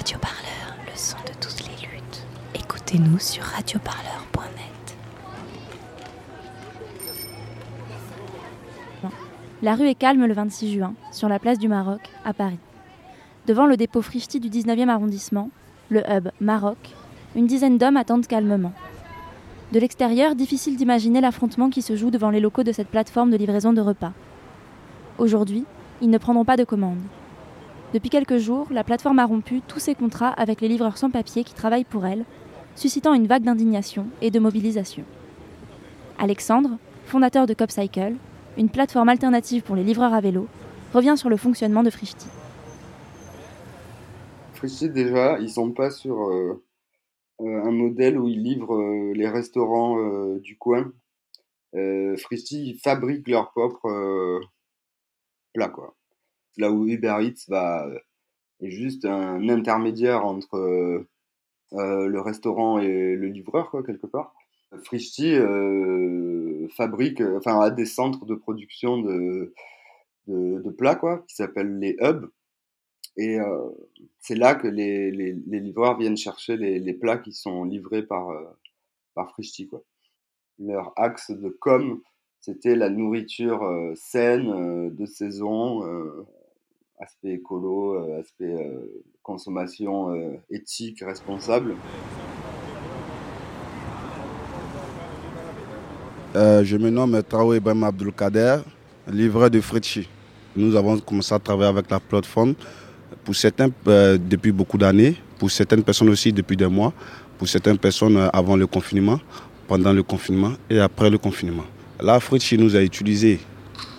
Radio Parleur, le son de toutes les luttes. Écoutez-nous sur radioparleur.net. La rue est calme le 26 juin, sur la place du Maroc, à Paris. Devant le dépôt Frichti du 19e arrondissement, le hub Maroc, une dizaine d'hommes attendent calmement. De l'extérieur, difficile d'imaginer l'affrontement qui se joue devant les locaux de cette plateforme de livraison de repas. Aujourd'hui, ils ne prendront pas de commandes. Depuis quelques jours, la plateforme a rompu tous ses contrats avec les livreurs sans papier qui travaillent pour elle, suscitant une vague d'indignation et de mobilisation. Alexandre, fondateur de CopCycle, une plateforme alternative pour les livreurs à vélo, revient sur le fonctionnement de Frichti. Frichti, déjà, ils sont pas sur euh, euh, un modèle où ils livrent euh, les restaurants du coin. Euh, ils fabriquent leurs propres plats, quoi là où Uber Eats va, est juste un intermédiaire entre euh, euh, le restaurant et le livreur, quoi, quelque part. Frischti euh, fabrique, enfin, a des centres de production de, de, plats, quoi, qui s'appellent les hubs. Et c'est là que les, les, livreurs viennent chercher les, les, plats qui sont livrés par, par Frischti, quoi. Leur axe de com, c'était la nourriture saine, de saison, aspect écolo, euh, aspect euh, consommation euh, éthique, responsable. je me nomme Traoré Ibrahim Abdelkader, livreur de Fritchi. Nous avons commencé à travailler avec la plateforme, pour certains depuis beaucoup d'années, pour certaines personnes aussi depuis des mois, pour certaines personnes avant le confinement, pendant le confinement et après le confinement. Là, Fritchi nous a utilisé.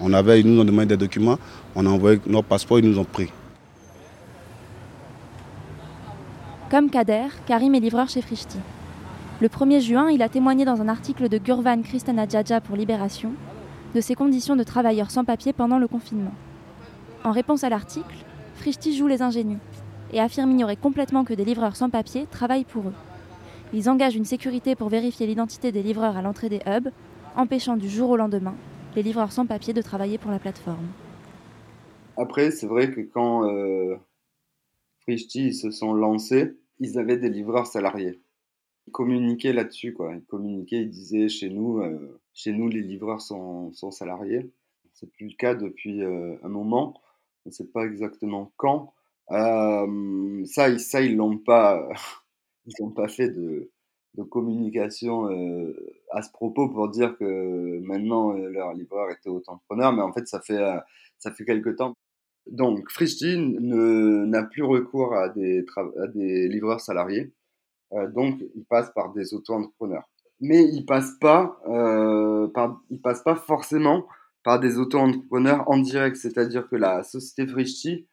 On avait, ils nous ont demandé des documents, on a envoyé nos passeports, ils nous ont pris. Comme Kader, Karim est livreur chez Frichti. Le 1er juin, il a témoigné dans un article de Gurvan Kristana Djadja pour Libération de ses conditions de travailleurs sans papier pendant le confinement. En réponse à l'article, Frichti joue les ingénus et affirme ignorer complètement que des livreurs sans papier travaillent pour eux. Ils engagent une sécurité pour vérifier l'identité des livreurs à l'entrée des hubs, empêchant du jour au lendemain les livreurs sans papier de travailler pour la plateforme. Après, c'est vrai que quand euh, se sont lancés, ils avaient des livreurs salariés. Ils communiquaient là-dessus, quoi. Ils communiquaient, ils disaient chez nous, euh, chez nous, les livreurs sont, sont salariés. C'est plus le cas depuis euh, un moment. On ne sait pas exactement quand. Euh, ça, ça, ils l'ont pas, ils n'ont pas fait de, de communication à ce propos pour dire que maintenant leur livreur était auto-entrepreneur, mais en fait, ça fait, ça fait quelque temps. Donc, Frischti n'a plus recours à des, des livreurs salariés. Euh, donc, il passe par des auto-entrepreneurs. Mais il passe pas, euh, il passe pas forcément par des auto-entrepreneurs en direct. C'est-à-dire que la société Frischti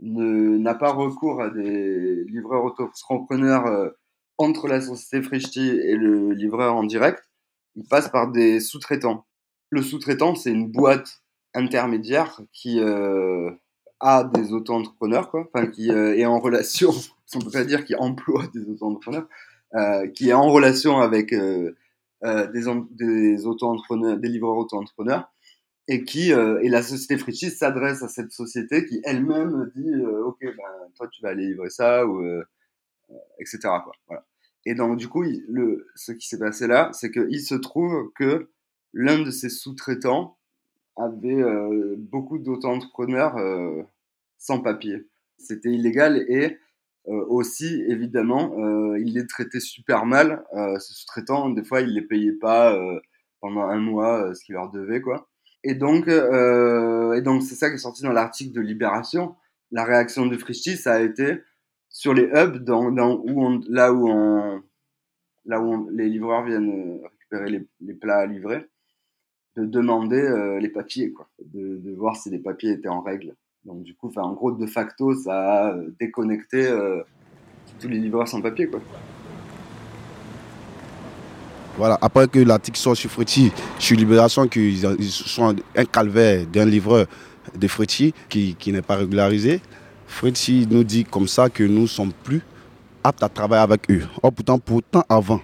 n'a pas recours à des livreurs auto-entrepreneurs euh, entre la société Frischti et le livreur en direct. Il passe par des sous-traitants. Le sous-traitant, c'est une boîte intermédiaire qui, à des auto-entrepreneurs, quoi, enfin, qui euh, est en relation, on peut pas dire qui emploie des auto-entrepreneurs, euh, qui est en relation avec euh, euh des, des auto-entrepreneurs, des livreurs auto-entrepreneurs, et qui, et la société Frichis s'adresse à cette société qui elle-même dit, ok, ben, toi tu vas aller livrer ça, ou, etc. Quoi, voilà. Et donc, du coup, le, ce qui s'est passé là, c'est qu'il se trouve que l'un de ses sous-traitants avait euh, beaucoup d'auto-entrepreneurs euh, sans papier. C'était illégal et euh, aussi, évidemment, il les traitait super mal. ces sous-traitants, des fois, il les payait pas pendant un mois ce qu'il leur devait, quoi. Et donc, et donc, c'est ça qui est sorti dans l'article de Libération. La réaction de Frischti, ça a été sur les hubs, là où les livreurs viennent récupérer les, plats à livrer de demander euh, les papiers, de, voir si les papiers étaient en règle. Donc du coup, en gros, de facto, ça a euh, déconnecté euh, tous les livreurs sans papier. Voilà, après que l'article soit sur Fréty, sur Libération, qu'ils sont un calvaire d'un livreur de Fréty qui, qui n'est pas régularisé, Fréty nous dit comme ça que nous ne sommes plus aptes à travailler avec eux. Or, pourtant, pourtant avant,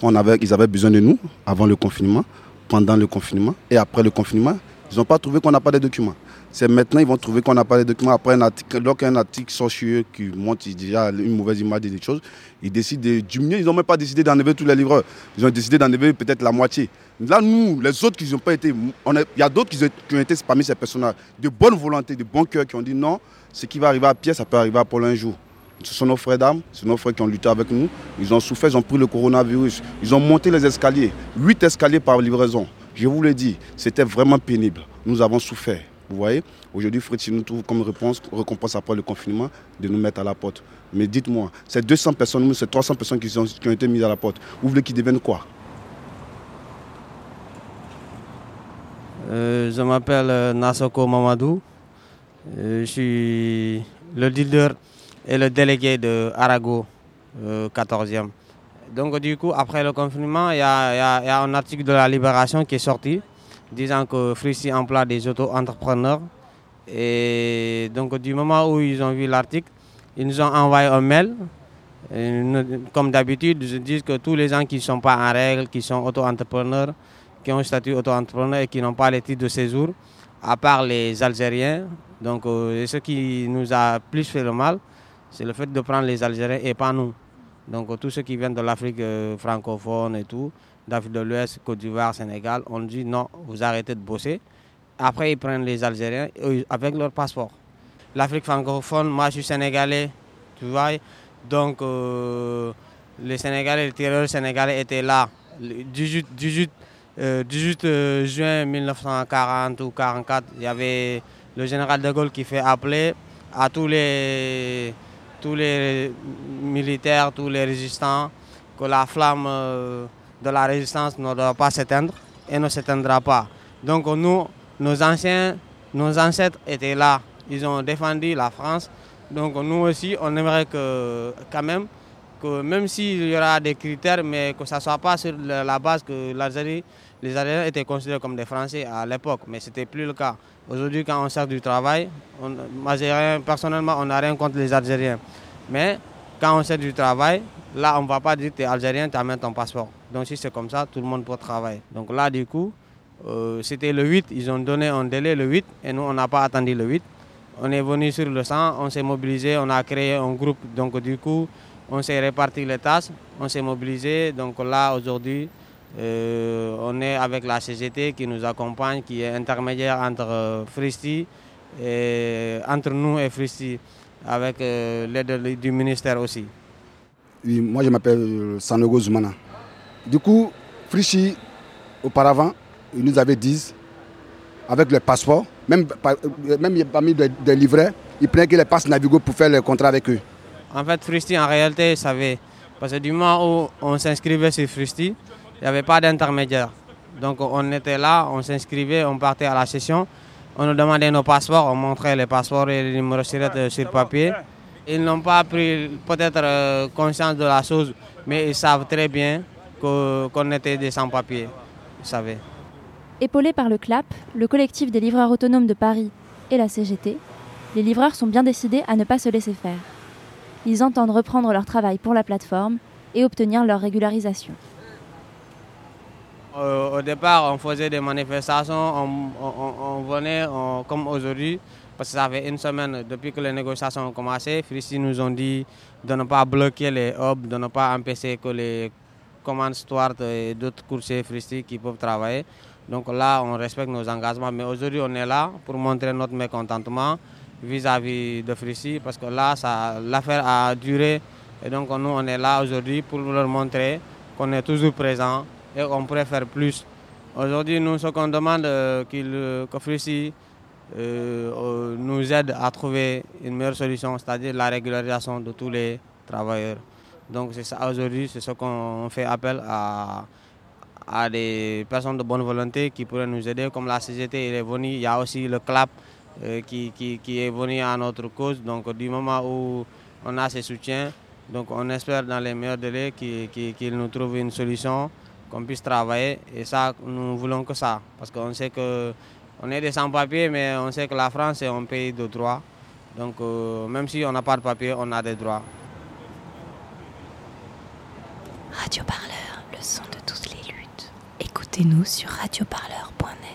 on ils avaient besoin de nous, avant le confinement pendant le confinement et après le confinement, ils n'ont pas trouvé qu'on n'a pas de documents. C'est maintenant ils vont trouver qu'on n'a pas les documents. Après un article, donc un article socieux qui montre déjà une mauvaise image des choses, ils décident de diminuer. Ils n'ont même pas décidé d'enlever tous les livreurs. Ils ont décidé d'enlever peut-être la moitié. Là, nous, les autres qui n'ont pas été. Il y a d'autres qui, ont été parmi ces personnages, de bonne volonté, de bon cœur, qui ont dit non, ce qui va arriver à Pierre, ça peut arriver à Paul un jour. Ce sont nos frères d'âme, ce sont nos frères qui ont lutté avec nous. Ils ont souffert, ils ont pris le coronavirus. Ils ont monté les escaliers. Huit escaliers par livraison. Je vous l'ai dit, c'était vraiment pénible. Nous avons souffert. Vous voyez Aujourd'hui, Fritz nous trouve comme réponse, récompense après le confinement, de nous mettre à la porte. Mais dites-moi, ces 200 personnes, ces 300 personnes qui, ont été mises à la porte, vous voulez qu'ils deviennent quoi? Euh, Je m'appelle euh, Nasoko Mamadou. Euh, je suis le leader et le délégué de Arago, 14e. Donc du coup, après le confinement, il y, a, un article de la Libération qui est sorti disant que Frissi emploie des auto-entrepreneurs. Et donc du moment où ils ont vu l'article, ils nous ont envoyé un mail. comme d'habitude, ils disent que tous les gens qui ne sont pas en règle, qui sont auto-entrepreneurs, qui ont un statut auto-entrepreneur et qui n'ont pas les titres de séjour, à part les Algériens. Donc euh, ce qui nous a plus fait le mal, c'est le fait de prendre les Algériens et pas nous. Donc tous ceux qui viennent de l'Afrique euh, francophone et tout, d'Afrique de l'Ouest, Côte d'Ivoire, Sénégal, on dit non, vous arrêtez de bosser. Après, ils prennent les Algériens avec leur passeport. L'Afrique francophone, moi je suis sénégalais, tu vois. Donc euh, les Sénégalais, les tireurs sénégalais étaient là le 18, 18, 18 juin 1940 ou 44. Il y avait le général de Gaulle qui fait appeler à tous les tous les militaires, tous les résistants, que la flamme euh, de la résistance ne doit pas s'éteindre et ne s'éteindra pas. Donc nous, nos anciens, nos ancêtres étaient là, ils ont défendu la France. Donc nous aussi, on aimerait que quand même, que même s'il y aura des critères, mais que ça ne soit pas sur la base que l'Algérie, les Algériens étaient considérés comme des Français à l'époque, mais ce n'était plus le cas. Aujourd'hui, quand on sert du travail, on, personnellement, on n'a rien contre les Algériens. Mais quand on sert du travail, là, on ne va pas dire que tu es Algérien, tu amènes ton passeport. Donc si c'est comme ça, tout le monde peut travailler. Donc là, du coup, euh, c'était le 8, ils ont donné un délai le 8, et nous, on n'a pas attendu le 8. On est venu sur le sang, on s'est mobilisé, on a créé un groupe. Donc du coup, on s'est réparti les tâches, on s'est mobilisé. Donc là, aujourd'hui, euh, on est avec la CGT qui nous accompagne, qui est intermédiaire entre euh, Fristi, entre nous et Fristi, avec euh, l'aide du ministère aussi. moi je m'appelle Sanogo Zumana. Du coup, Fristi, auparavant, ils nous avait dit, avec le passeport, même, même parmi des, livrets, ils prenaient que les passes Navigo pour faire le contrat avec eux. En fait, Fristi, en réalité, savait. Parce que du moment où on s'inscrivait sur Fristi, il n'y avait pas d'intermédiaire. Donc on était là, on s'inscrivait, on partait à la session, on nous demandait nos passeports, on montrait les passeports et les numéros sur papier. Ils n'ont pas pris peut-être euh, conscience de la chose, mais ils savent très bien qu'on était des sans-papiers. Ils savaient. Épaulés par le CLAP, le collectif des livreurs autonomes de Paris et la CGT, les livreurs sont bien décidés à ne pas se laisser faire. Ils entendent reprendre leur travail pour la plateforme et obtenir leur régularisation. Euh, au départ, on faisait des manifestations, on, venait comme aujourd'hui, parce que ça fait une semaine depuis que les négociations ont commencé. Frissi nous ont dit de ne pas bloquer les hubs, de ne pas empêcher que les commandes Stuart et d'autres coursiers Frissi qui peuvent travailler. Donc là, on respecte nos engagements. Mais aujourd'hui, on est là pour montrer notre mécontentement vis-à-vis de Frissi, parce que là, l'affaire a duré. Et donc nous, on est là aujourd'hui pour leur montrer qu'on est toujours présent et on pourrait faire plus. Aujourd'hui, nous, ce qu'on demande, euh, euh, que euh, nous aide à trouver une meilleure solution, c'est-à-dire la régularisation de tous les travailleurs. Donc c'est ça aujourd'hui, c'est ce qu'on fait appel à, à des personnes de bonne volonté qui pourraient nous aider, comme la CGT il est venue, il y a aussi le CLAP qui, qui, est venu à notre cause. Donc du moment où on a ces soutiens, donc on espère dans les meilleurs délais qu'ils nous trouvent une solution qu'on puisse travailler. Et ça, nous voulons que ça. Parce qu'on sait que on est des sans-papiers, mais on sait que la France est un pays de droit. Donc euh, même si on n'a pas de papier, on a des droits. Radio Parleur, le son de toutes les luttes. Écoutez-nous sur radioparleur.net.